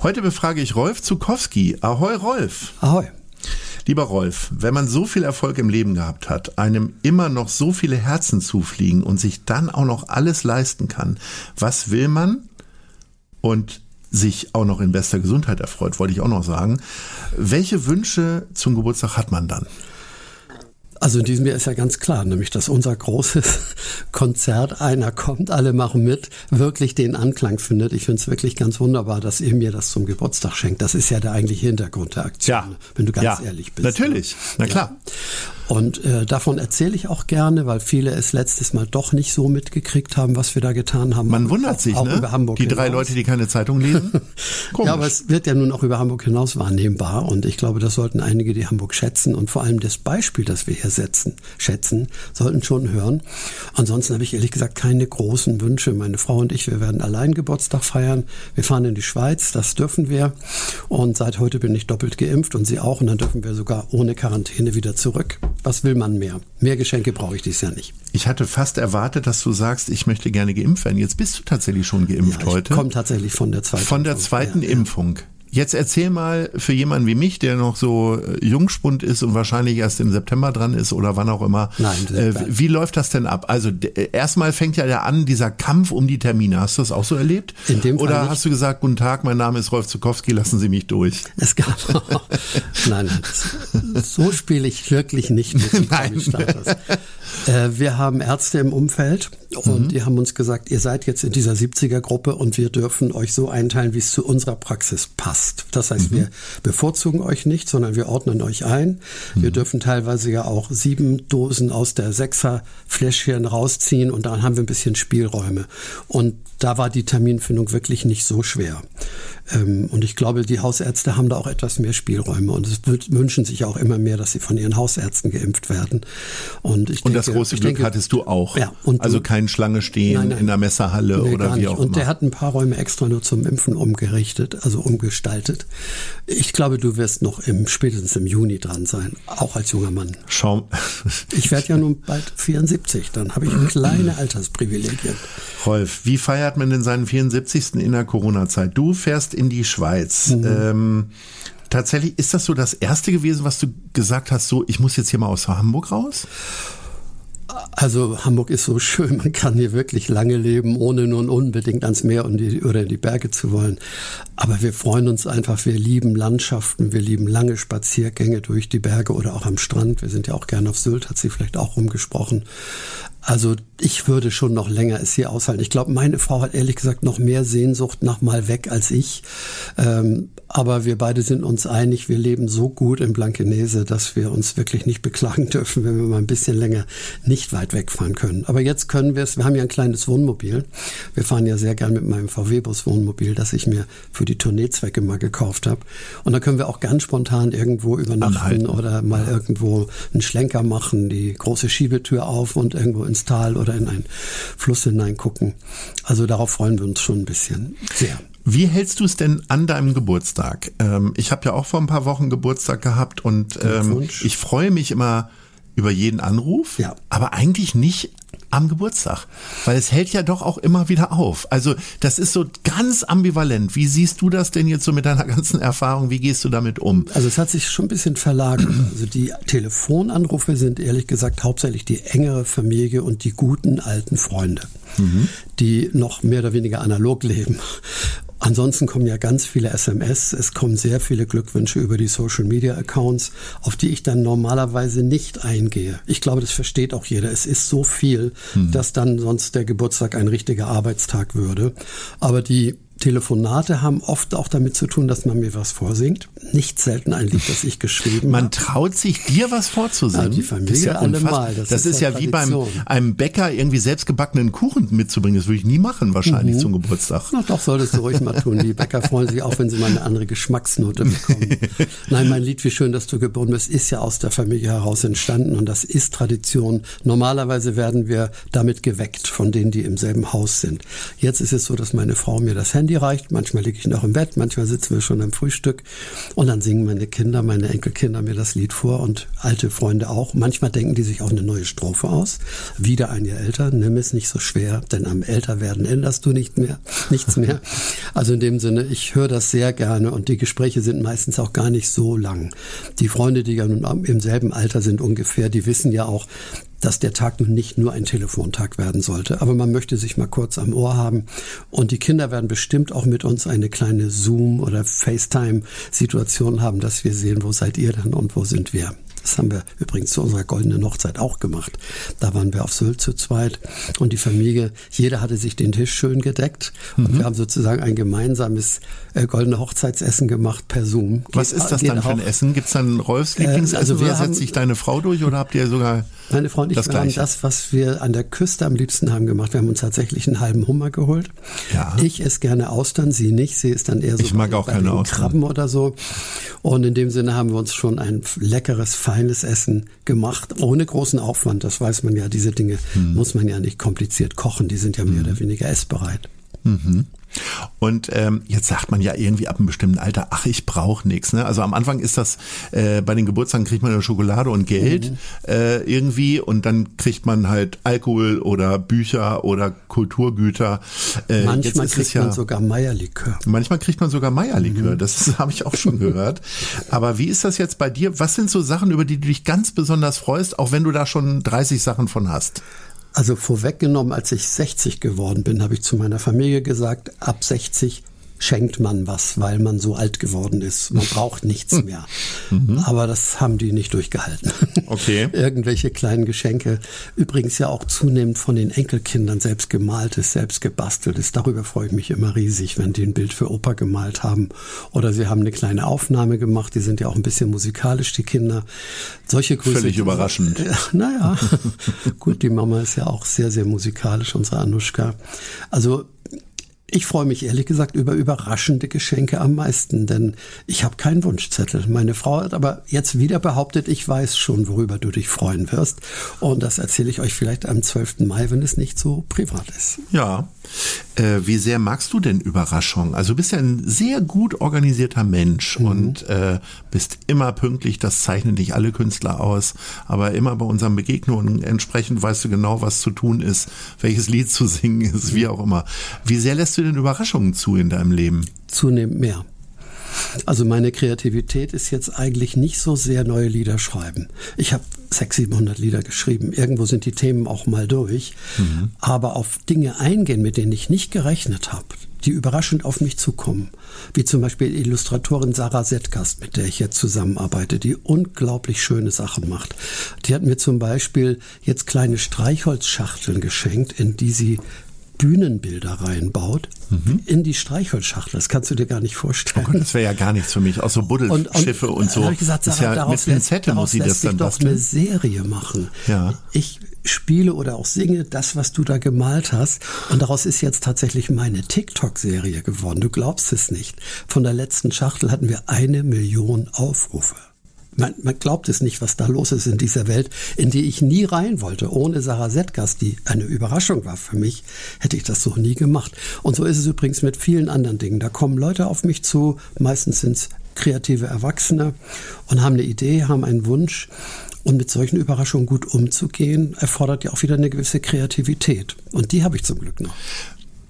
Heute befrage ich Rolf Zukowski. Ahoi, Rolf. Ahoi. Lieber Rolf, wenn man so viel Erfolg im Leben gehabt hat, einem immer noch so viele Herzen zufliegen und sich dann auch noch alles leisten kann, was will man? Und sich auch noch in bester Gesundheit erfreut, wollte ich auch noch sagen. Welche Wünsche zum Geburtstag hat man dann? Also in diesem Jahr ist ja ganz klar, nämlich dass unser großes Konzert, einer kommt, alle machen mit, wirklich den Anklang findet. Ich finde es wirklich ganz wunderbar, dass ihr mir das zum Geburtstag schenkt. Das ist ja der eigentliche Hintergrund der Aktion, Ja. wenn du ganz Ja, ehrlich bist. natürlich. Na klar. Ja. Und äh, davon erzähle ich auch gerne, weil viele es letztes Mal doch nicht so mitgekriegt haben, was wir da getan haben. Man wundert auch, sich, auch ne? über Hamburg die drei hinaus. Leute, die keine Zeitung lesen. Ja, aber es wird ja nun auch über Hamburg hinaus wahrnehmbar und ich glaube, das sollten einige, die Hamburg schätzen und vor allem das Beispiel, das wir hier setzen, schätzen, sollten schon hören. Ansonsten habe ich ehrlich gesagt keine großen Wünsche. Meine Frau und ich, wir werden allein Geburtstag feiern. Wir fahren in die Schweiz, das dürfen wir. Und seit heute bin ich doppelt geimpft und sie auch und dann dürfen wir sogar ohne Quarantäne wieder zurück. Was will man mehr? Mehr Geschenke brauche ich dies Jahr nicht. ich hatte fast erwartet, dass du sagst, ich möchte gerne geimpft werden. Jetzt bist du tatsächlich schon geimpft Ja, heute. ich komme tatsächlich von der zweiten. Von der Impfung. zweiten Ja, ja. Impfung. Jetzt erzähl mal für jemanden wie mich, der noch so äh, Jungspund ist und wahrscheinlich erst im September dran ist oder wann auch immer. Nein, äh, wie läuft das denn ab? Also äh, erstmal fängt ja der an, dieser Kampf um die Termine. Hast du das auch so erlebt? In dem Fall oder nicht. hast du gesagt, guten Tag, mein Name ist Rolf Zukowski, lassen Sie mich durch? Es gab nein, nein, so spiele ich wirklich nicht mit dem Nein. Äh, wir haben Ärzte im Umfeld und Mhm. die haben uns gesagt, ihr seid jetzt in dieser 70er-Gruppe und wir dürfen euch so einteilen, wie es zu unserer Praxis passt. Das Mhm. heißt, wir bevorzugen euch nicht, sondern wir ordnen euch ein. Mhm. Wir dürfen teilweise ja auch sieben Dosen aus der Sechser-Fläschchen rausziehen und daran haben wir ein bisschen Spielräume. Und da war die Terminfindung wirklich nicht so schwer. Ähm, Und ich glaube, die Hausärzte haben da auch etwas mehr Spielräume und es wü- wünschen sich auch immer mehr, dass sie von ihren Hausärzten geimpft werden. Und, ich Und denke, das große Glück denke, hattest du auch. Ja, und also kein Schlange stehen Nein, nein. in der Messerhalle Nee, oder wie auch Und immer. der hat ein paar Räume extra nur zum Impfen umgerichtet, also umgestaltet. Ich glaube, du wirst noch im, spätestens im Juni dran sein, auch als junger Mann. Schau, Ich werde ja nun bald 74, dann habe ich kleine Altersprivilegien. Rolf, wie feiert man denn seinen 74. in der Corona-Zeit? Du fährst in die Schweiz. Mhm. Ähm, tatsächlich, ist das so das erste gewesen, was du gesagt hast, so, ich muss jetzt hier mal aus Hamburg raus? Also Hamburg ist so schön, man kann hier wirklich lange leben, ohne nun unbedingt ans Meer und die, oder in die Berge zu wollen. Aber wir freuen uns einfach, wir lieben Landschaften, wir lieben lange Spaziergänge durch die Berge oder auch am Strand. Wir sind ja auch gerne auf Sylt, hat sie vielleicht auch rumgesprochen. Also ich würde schon noch länger es hier aushalten. Ich glaube, meine Frau hat ehrlich gesagt noch mehr Sehnsucht nach mal weg als ich. Ähm, aber wir beide sind uns einig, wir leben so gut in Blankenese, dass wir uns wirklich nicht beklagen dürfen, wenn wir mal ein bisschen länger nicht weit wegfahren können. Aber jetzt können wir es, wir haben ja ein kleines Wohnmobil. Wir fahren ja sehr gern mit meinem VW-Bus Wohnmobil, das ich mir für die Tourneezwecke mal gekauft habe. Und da können wir auch ganz spontan irgendwo übernachten Anhalten. oder mal irgendwo einen Schlenker machen, die große Schiebetür auf und irgendwo ins Tal oder in einen Fluss hineingucken. Also darauf freuen wir uns schon ein bisschen. Sehr. Wie hältst du es denn an deinem Geburtstag? Ähm, ich habe ja auch vor ein paar Wochen Geburtstag gehabt und ähm, ich freue mich immer über jeden Anruf, Ja. aber eigentlich nicht am Geburtstag? Weil es hält ja doch auch immer wieder auf. Also das ist so ganz ambivalent. Wie siehst du das denn jetzt so mit deiner ganzen Erfahrung? Wie gehst du damit um? Also es hat sich schon ein bisschen verlagert. Also die Telefonanrufe sind ehrlich gesagt hauptsächlich die engere Familie und die guten alten Freunde, mhm. die noch mehr oder weniger analog leben. Ansonsten kommen ja ganz viele SMS, es kommen sehr viele Glückwünsche über die Social Media Accounts, auf die ich dann normalerweise nicht eingehe. Ich glaube, das versteht auch jeder. Es ist so viel, hm. dass dann sonst der Geburtstag ein richtiger Arbeitstag würde. Aber die Telefonate haben oft auch damit zu tun, dass man mir was vorsingt. Nicht selten ein Lied, das ich geschrieben Man traut sich dir was vorzusingen. Ja, die Familie das ist ja allemal. Das, das ist, ist, ja wie beim einem Bäcker irgendwie selbstgebackenen Kuchen mitzubringen. Das würde ich nie machen, wahrscheinlich mhm. zum Geburtstag. Na doch, solltest du ruhig mal tun. Die Bäcker freuen sich auch, wenn sie mal eine andere Geschmacksnote bekommen. Nein, mein Lied, wie schön, dass du geboren bist, ist ja aus der Familie heraus entstanden und das ist Tradition. Normalerweise werden wir damit geweckt von denen, die im selben Haus sind. Jetzt ist es so, dass meine Frau mir das Handy Handy reicht. Manchmal liege ich noch im Bett, manchmal sitzen wir schon am Frühstück und dann singen meine Kinder, meine Enkelkinder mir das Lied vor und alte Freunde auch. Manchmal denken die sich auch eine neue Strophe aus. Wieder ein Jahr älter, nimm es nicht so schwer, denn am Älterwerden änderst du nicht mehr, nichts mehr. Also in dem Sinne, ich höre das sehr gerne und die Gespräche sind meistens auch gar nicht so lang. Die Freunde, die ja nun im selben Alter sind ungefähr, die wissen ja auch, dass der Tag nun nicht nur ein Telefontag werden sollte, aber man möchte sich mal kurz am Ohr haben und die Kinder werden bestimmt auch mit uns eine kleine Zoom- oder FaceTime-Situation haben, dass wir sehen, wo seid ihr denn und wo sind wir. Das haben wir übrigens zu unserer goldenen Hochzeit auch gemacht. Da waren wir auf Sylt zu zweit und die Familie, jeder hatte sich den Tisch schön gedeckt mhm. und wir haben sozusagen ein gemeinsames äh, goldene Hochzeitsessen gemacht per Zoom. Was ist das dann für ein Essen? Gibt es dann Rolfs Lieblingsessen äh, also wir oder setzt sich deine Frau durch oder habt ihr sogar meine Frau und ich das wir haben das, was wir an der Küste am liebsten haben gemacht. Wir haben uns tatsächlich einen halben Hummer geholt. Ja. Ich esse gerne Austern, sie nicht. Sie ist dann eher so ich mag auch keine Austern. Krabben oder so. Und in dem Sinne haben wir uns schon ein leckeres, feines Essen gemacht, ohne großen Aufwand. Das weiß man ja. Diese Dinge hm. muss man ja nicht kompliziert kochen. Die sind ja mehr hm. oder weniger essbereit. Mhm. Und ähm, jetzt sagt man ja irgendwie ab einem bestimmten Alter, ach, ich brauche nichts. Ne? Also am Anfang ist das, äh, bei den Geburtstagen kriegt man ja Schokolade und Geld mhm. äh, irgendwie und dann kriegt man halt Alkohol oder Bücher oder Kulturgüter. Äh, manchmal kriegt ja, man sogar Meierlikör. Manchmal kriegt man sogar Meierlikör, mhm. das habe ich auch schon gehört. Aber wie ist das jetzt bei dir? Was sind so Sachen, über die du dich ganz besonders freust, auch wenn du da schon 30 Sachen von hast? Also vorweggenommen, als ich 60 geworden bin, habe ich zu meiner Familie gesagt, ab 60 schenkt man was, weil man so alt geworden ist. Man braucht nichts hm. mehr. Mhm. Aber das haben die nicht durchgehalten. Okay. Irgendwelche kleinen Geschenke. Übrigens ja auch zunehmend von den Enkelkindern selbst gemaltes, selbst gebasteltes. Darüber freue ich mich immer riesig, wenn die ein Bild für Opa gemalt haben. Oder sie haben eine kleine Aufnahme gemacht. Die sind ja auch ein bisschen musikalisch, die Kinder. Solche Grüße. Völlig überraschend. Ja, naja. Gut, die Mama ist ja auch sehr, sehr musikalisch, unsere Anuschka. Also ich freue mich ehrlich gesagt über überraschende Geschenke am meisten, denn ich habe keinen Wunschzettel. Meine Frau hat aber jetzt wieder behauptet, ich weiß schon, worüber du dich freuen wirst. Und das erzähle ich euch vielleicht am 12. Mai, wenn es nicht so privat ist. Ja. Äh, wie sehr magst du denn Überraschungen? Also du bist ja ein sehr gut organisierter Mensch mhm. und äh, bist immer pünktlich. Das zeichnen dich alle Künstler aus. Aber immer bei unseren Begegnungen entsprechend weißt du genau, was zu tun ist, welches Lied zu singen ist, wie auch immer. Wie sehr lässt du denn Überraschungen zu in deinem Leben? Zunehmend mehr. Also meine Kreativität ist jetzt eigentlich nicht so sehr neue Lieder schreiben. Ich habe 600, 700 Lieder geschrieben. Irgendwo sind die Themen auch mal durch. Mhm. Aber auf Dinge eingehen, mit denen ich nicht gerechnet habe, die überraschend auf mich zukommen. Wie zum Beispiel Illustratorin Sarah Setkast, mit der ich jetzt zusammenarbeite, die unglaublich schöne Sachen macht. Die hat mir zum Beispiel jetzt kleine Streichholzschachteln geschenkt, in die sie Bühnenbilder reinbaut mhm. in die Streichholzschachtel. Das kannst du dir gar nicht vorstellen. Oh Gott, das wäre ja gar nichts für mich. Auch so Buddelschiffe und, und, und, so. Ich gesagt, das ja daraus mit Pinzette muss sie das dann doch eine Serie machen. Ja. Ich spiele oder auch singe das, was du da gemalt hast. Und daraus ist jetzt tatsächlich meine TikTok-Serie geworden. Du glaubst es nicht. Von der letzten Schachtel hatten wir eine Million Aufrufe. Man, man glaubt es nicht, was da los ist in dieser Welt, in die ich nie rein wollte. Ohne Sarah Setgas, die eine Überraschung war für mich, hätte ich das so nie gemacht. Und so ist es übrigens mit vielen anderen Dingen. Da kommen Leute auf mich zu, meistens sind es kreative Erwachsene und haben eine Idee, haben einen Wunsch Und mit solchen Überraschungen gut umzugehen, erfordert ja auch wieder eine gewisse Kreativität. Und die habe ich zum Glück noch.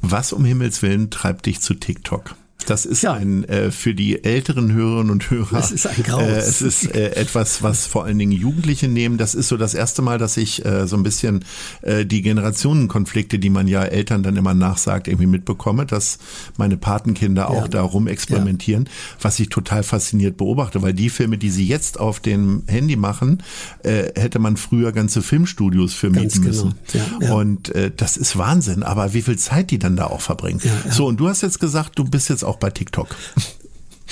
Was um Himmels Willen treibt dich zu TikTok? Das ist ja. ein äh, für die älteren Hörerinnen und Hörer. Es ist ein Graus. Äh, es ist äh, etwas, was vor allen Dingen Jugendliche nehmen. Das ist so das erste Mal, dass ich äh, so ein bisschen äh, die Generationenkonflikte, die man ja Eltern dann immer nachsagt, irgendwie mitbekomme, dass meine Patenkinder auch ja. da rum experimentieren, ja. was ich total fasziniert beobachte, weil die Filme, die sie jetzt auf dem Handy machen, äh, hätte man früher ganze Filmstudios für Ganz mieten genau. müssen. Ja, und das ist Wahnsinn. Aber wie viel Zeit die dann da auch verbringen. So und du hast jetzt gesagt, du bist jetzt auch bei TikTok.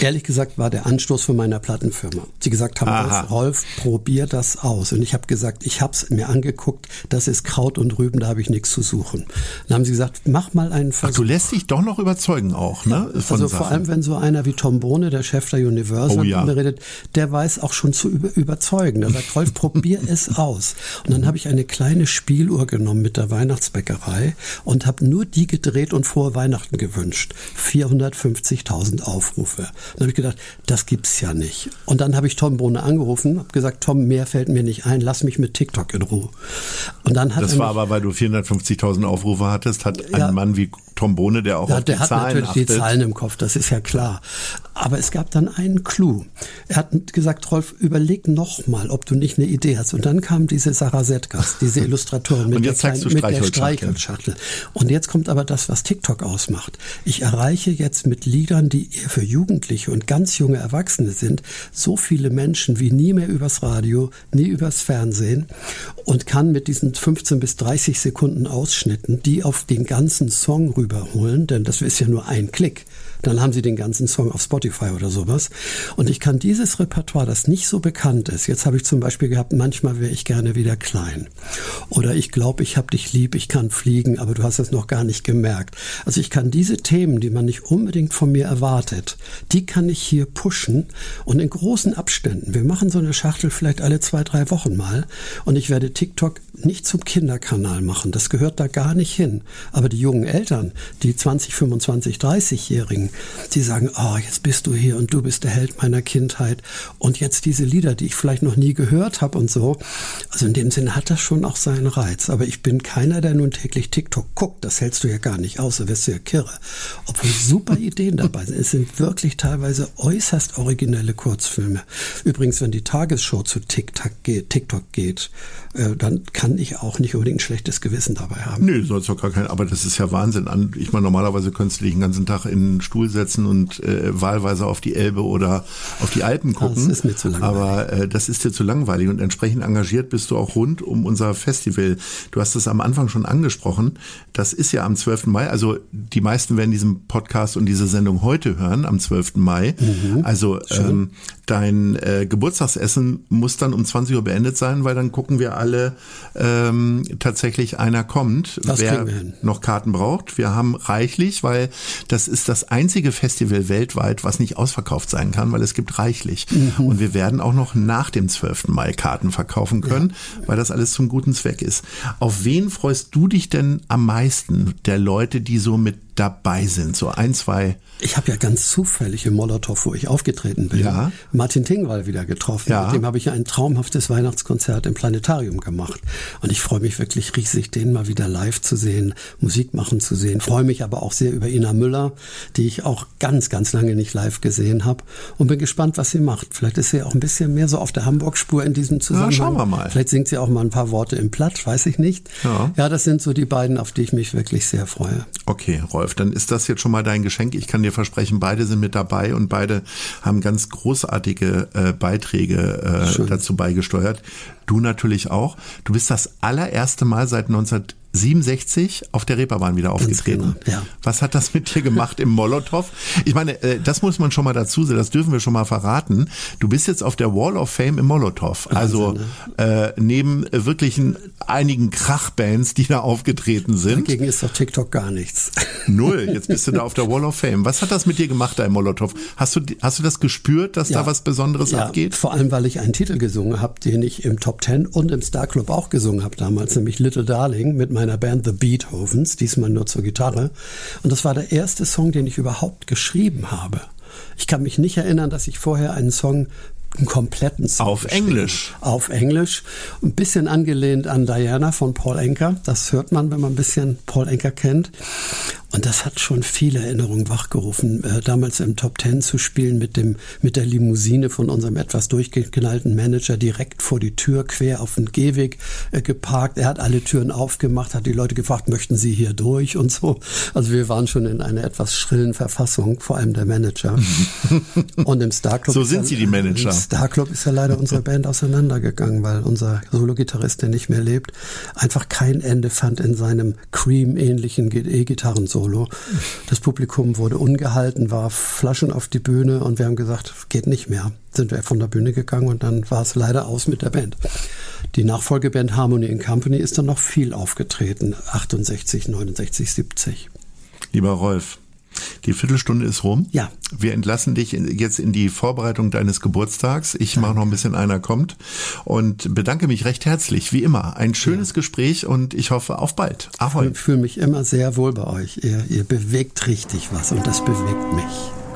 Ehrlich gesagt war der Anstoß von meiner Plattenfirma. Sie gesagt haben, Rolf, Rolf, probier das aus. Und ich habe gesagt, ich habe es mir angeguckt, das ist Kraut und Rüben, da habe ich nichts zu suchen. Dann haben sie gesagt, mach mal einen Versuch. Ach, du lässt dich doch noch überzeugen auch, ne? Ja, also vor allem, wenn so einer wie Tom Bohne, der Chef der Universal, oh, ja. mit mir redet, der weiß auch schon zu über überzeugen. Der sagt, Rolf, probier es aus. Und dann habe ich eine kleine Spieluhr genommen mit der Weihnachtsbäckerei und habe nur die gedreht und vor Weihnachten gewünscht. 450.000 Aufrufe. Dann habe ich gedacht, das gibt's ja nicht. Und dann habe ich Tom Bohne angerufen, habe gesagt, Tom, mehr fällt mir nicht ein, lass mich mit TikTok in Ruhe. Und dann hat das war aber, weil du 450.000 Aufrufe hattest, hat ja, ein Mann wie Trombone, der auch ja, auf der die hat Zahlen natürlich achtet. die Zahlen im Kopf, das ist ja klar. Aber es gab dann einen Clou. Er hat gesagt, Rolf, überleg noch mal, ob du nicht eine Idee hast. Und dann kam diese Sarah Setkas, diese Illustratorin mit, der, kleinen, mit der Streichholzschachtel. Und jetzt kommt aber das, was TikTok ausmacht. Ich erreiche jetzt mit Liedern, die eher für Jugendliche und ganz junge Erwachsene sind, so viele Menschen wie nie mehr übers Radio, nie übers Fernsehen und kann mit diesen 15 bis 30 Sekunden Ausschnitten, die auf den ganzen Song rüberholen, denn das ist ja nur ein Klick. Dann haben sie den ganzen Song auf Spotify oder sowas. Und ich kann dieses Repertoire, das nicht so bekannt ist, jetzt habe ich zum Beispiel gehabt, manchmal wäre ich gerne wieder klein. Oder ich glaube, ich habe dich lieb, ich kann fliegen, aber du hast es noch gar nicht gemerkt. Also ich kann diese Themen, die man nicht unbedingt von mir erwartet, die kann ich hier pushen und in großen Abständen. Wir machen so eine Schachtel vielleicht alle zwei, drei Wochen mal und ich werde TikTok nicht zum Kinderkanal machen. Das gehört da gar nicht hin. Aber die jungen Eltern, die 20, 25, 30-Jährigen, die sagen, oh, jetzt bist du hier und du bist der Held meiner Kindheit und jetzt diese Lieder, die ich vielleicht noch nie gehört habe und so. Also in dem Sinne hat das schon auch seinen Reiz. Aber ich bin keiner, der nun täglich TikTok guckt. Das hältst du ja gar nicht aus, da wirst du ja kirre. Obwohl super Ideen dabei sind. Es sind wirklich teilweise äußerst originelle Kurzfilme. Übrigens, wenn die Tagesshow zu TikTok geht, TikTok geht äh, dann kann ich auch nicht unbedingt ein schlechtes Gewissen dabei haben. Nö, sollst doch gar kein, aber das ist ja Wahnsinn. Ich meine, normalerweise könntest du dich den ganzen Tag in den Stuhl setzen und äh, wahlweise auf die Elbe oder auf die Alpen gucken. Das ist mir zu langweilig. Aber äh, das ist dir zu langweilig und entsprechend engagiert bist du auch rund um unser Festival. Du hast es am Anfang schon angesprochen. Das ist ja am 12. Mai. Also die meisten werden diesen Podcast und diese Sendung heute hören, am 12. Mai. Mhm. Also ähm, dein äh, Geburtstagsessen muss dann um 20 Uhr beendet sein, weil dann gucken wir alle ähm, tatsächlich einer kommt, das wer noch Karten braucht. Wir haben reichlich, weil das ist das einzige Festival weltweit, was nicht ausverkauft sein kann, weil es gibt reichlich. Mhm. Und wir werden auch noch nach dem 12. Mai Karten verkaufen können, ja. weil das alles zum guten Zweck ist. Auf wen freust du dich denn am meisten der Leute, die so mit dabei sind? So ein, zwei. Ich habe ja ganz zufällig im Molotow, wo ich aufgetreten bin, ja. Martin Tingwall wieder getroffen. Ja. Mit dem habe ich ein traumhaftes Weihnachtskonzert im Planetarium gemacht. Und ich freue mich wirklich riesig, den mal wieder live zu sehen, Musik machen zu sehen. Freue mich aber auch sehr über Ina Müller, die ich auch ganz, ganz lange nicht live gesehen habe. Und bin gespannt, was sie macht. Vielleicht ist sie auch ein bisschen mehr so auf der Hamburg-Spur in diesem Zusammenhang. Ja, schauen wir mal. Vielleicht singt sie auch mal ein paar Worte im Platt, weiß ich nicht. Ja. ja, das sind so die beiden, auf die ich mich wirklich sehr freue. Okay, Rolf, dann ist das jetzt schon mal dein Geschenk. Ich kann dir versprechen, beide sind mit dabei und beide haben ganz großartige äh, Beiträge äh, dazu beigesteuert. Du natürlich auch. Du bist das allererste Mal seit 19 67 auf der Reeperbahn wieder aufgetreten. Genau, ja. Was hat das mit dir gemacht im Molotow? Ich meine, äh, das muss man schon mal dazu sehen, das dürfen wir schon mal verraten. Du bist jetzt auf der Wall of Fame im Molotow. Also ne? äh, neben wirklichen einigen Krachbands, die da aufgetreten sind. Dagegen ist doch TikTok gar nichts. Null. Jetzt bist du da auf der Wall of Fame. Was hat das mit dir gemacht da im Molotow? Hast du, hast du das gespürt, dass ja. da was Besonderes ja, abgeht? Vor allem, weil ich einen Titel gesungen habe, den ich im Top Ten und im Star Club auch gesungen habe damals, nämlich Little Darling mit meiner Band The Beethovens, diesmal nur zur Gitarre. Und das war der erste Song, den ich überhaupt geschrieben habe. Ich kann mich nicht erinnern, dass ich vorher einen Song einen kompletten Song Auf Englisch. Auf Englisch. Ein bisschen angelehnt an Diana von Paul Enker. Das hört man, wenn man ein bisschen Paul Enker kennt. Und das hat schon viele Erinnerungen wachgerufen, äh, damals im Top Ten zu spielen mit dem, mit der Limousine von unserem etwas durchgeknallten Manager direkt vor die Tür, quer auf den Gehweg äh, geparkt. Er hat alle Türen aufgemacht, hat die Leute gefragt, möchten Sie hier durch und so. Also wir waren schon in einer etwas schrillen Verfassung, vor allem der Manager. und im Star Club. So sind ja, Sie die Manager. Im Star Club ist ja leider unsere Band auseinandergegangen, weil unser Solo-Gitarrist, der nicht mehr lebt, einfach kein Ende fand in seinem Cream-ähnlichen E-Gitarren-Solo. Solo. Das Publikum wurde ungehalten, war Flaschen auf die Bühne und wir haben gesagt, geht nicht mehr. Sind wir von der Bühne gegangen und dann war es leider aus mit der Band. Die Nachfolgeband Harmony in Company ist dann noch viel aufgetreten, 68, 69, 70. Lieber Rolf, die Viertelstunde ist rum. Ja. Wir entlassen dich jetzt in die Vorbereitung deines Geburtstags. Ich mache noch ein bisschen einer kommt und bedanke mich recht herzlich, wie immer. Ein schönes ja. Gespräch und ich hoffe auf bald. Ahoi. Ich fühle mich immer sehr wohl bei euch. Ihr, ihr bewegt richtig was und das bewegt mich.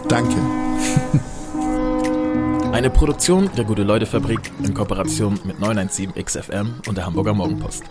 Danke. Eine Produktion der Gute-Leute-Fabrik in Kooperation mit 917 XFM und der Hamburger Morgenpost.